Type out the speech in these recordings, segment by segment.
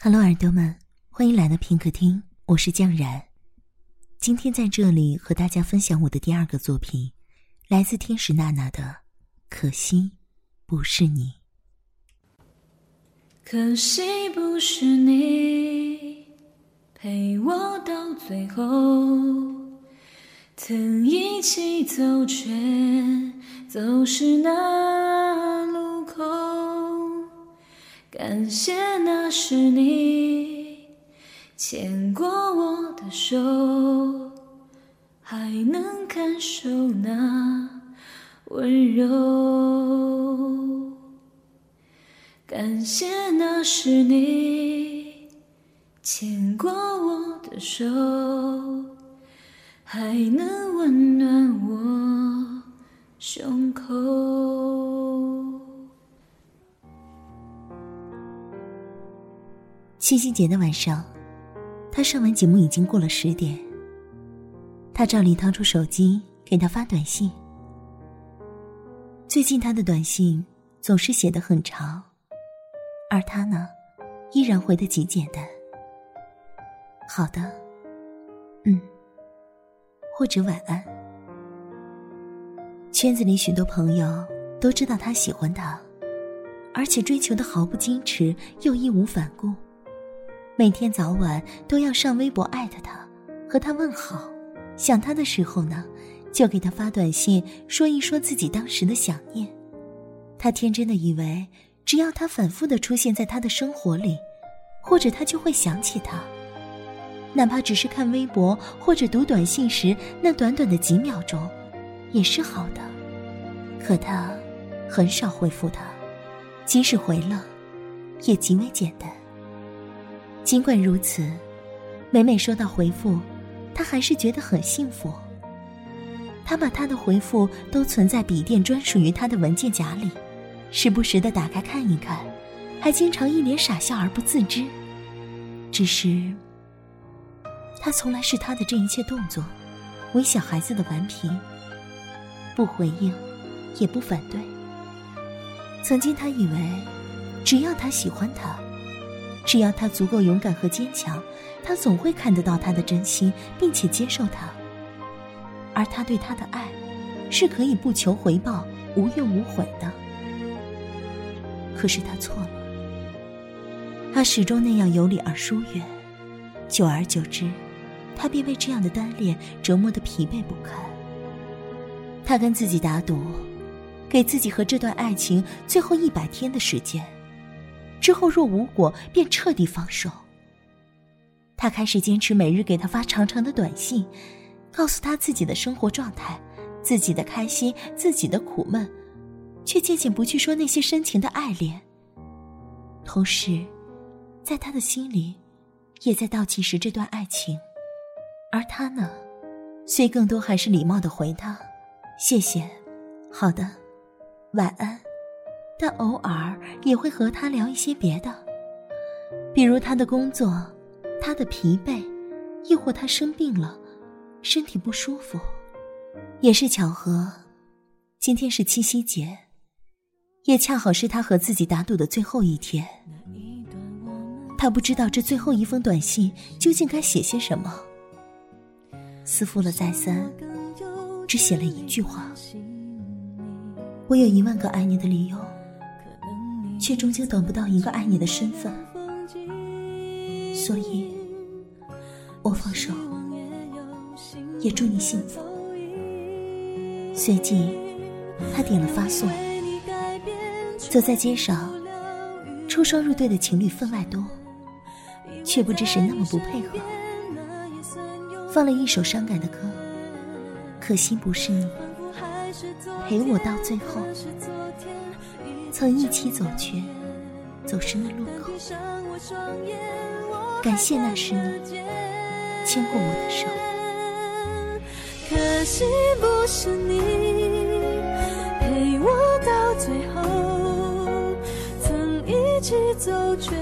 Hello，耳朵们，欢迎来到片刻听，我是酱然。今天在这里和大家分享我的第二个作品，来自天使娜娜的《可惜不是你》。可惜不是你陪我到最后，曾一起走，却走失那路。感谢那是你牵过我的手，还能感受那温柔。感谢那是你牵过我的手，还能温暖我胸口。七夕节的晚上，他上完节目已经过了十点。他照例掏出手机给他发短信。最近他的短信总是写的很长，而他呢，依然回得极简单。好的，嗯，或者晚安。圈子里许多朋友都知道他喜欢他，而且追求的毫不矜持又义无反顾。每天早晚都要上微博艾特他，和他问好。想他的时候呢，就给他发短信，说一说自己当时的想念。他天真的以为，只要他反复的出现在他的生活里，或者他就会想起他。哪怕只是看微博或者读短信时那短短的几秒钟，也是好的。可他很少回复他，即使回了，也极为简单。尽管如此，每每收到回复，他还是觉得很幸福。他把他的回复都存在笔电专属于他的文件夹里，时不时的打开看一看，还经常一脸傻笑而不自知。只是，他从来是他的这一切动作，为小孩子的顽皮，不回应，也不反对。曾经他以为，只要他喜欢他。只要他足够勇敢和坚强，他总会看得到他的真心，并且接受他。而他对他的爱，是可以不求回报、无怨无悔的。可是他错了，他始终那样有理而疏远，久而久之，他便被这样的单恋折磨得疲惫不堪。他跟自己打赌，给自己和这段爱情最后一百天的时间。之后若无果，便彻底放手。他开始坚持每日给他发长长的短信，告诉他自己的生活状态、自己的开心、自己的苦闷，却渐渐不去说那些深情的爱恋。同时，在他的心里，也在倒计时这段爱情。而他呢，虽更多还是礼貌的回他：“谢谢，好的，晚安。”但偶尔也会和他聊一些别的，比如他的工作，他的疲惫，亦或他生病了，身体不舒服。也是巧合，今天是七夕节，也恰好是他和自己打赌的最后一天。他不知道这最后一封短信究竟该写些什么，思复了再三，只写了一句话：“我有一万个爱你的理由。”却终究等不到一个爱你的身份，所以，我放手，也祝你幸福。随即，他点了发送。走在街上，出双入对的情侣分外多，却不知谁那么不配合。放了一首伤感的歌，可惜不是你，陪我到最后。曾一起走去，走失那路口。感谢那是你牵过我的手。可惜不是你陪我到最后，曾一起走却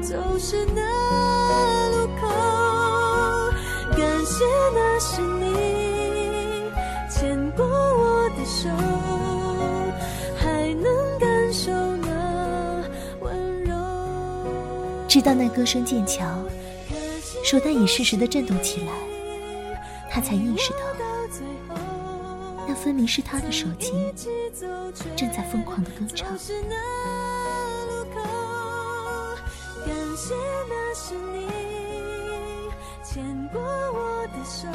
走失那路口。感谢那是你牵过我的手。直到那歌声渐强，手袋也适时的震动起来，他才意识到，那分明是他的手机正在疯狂的歌唱。感谢那是你牵过我的手，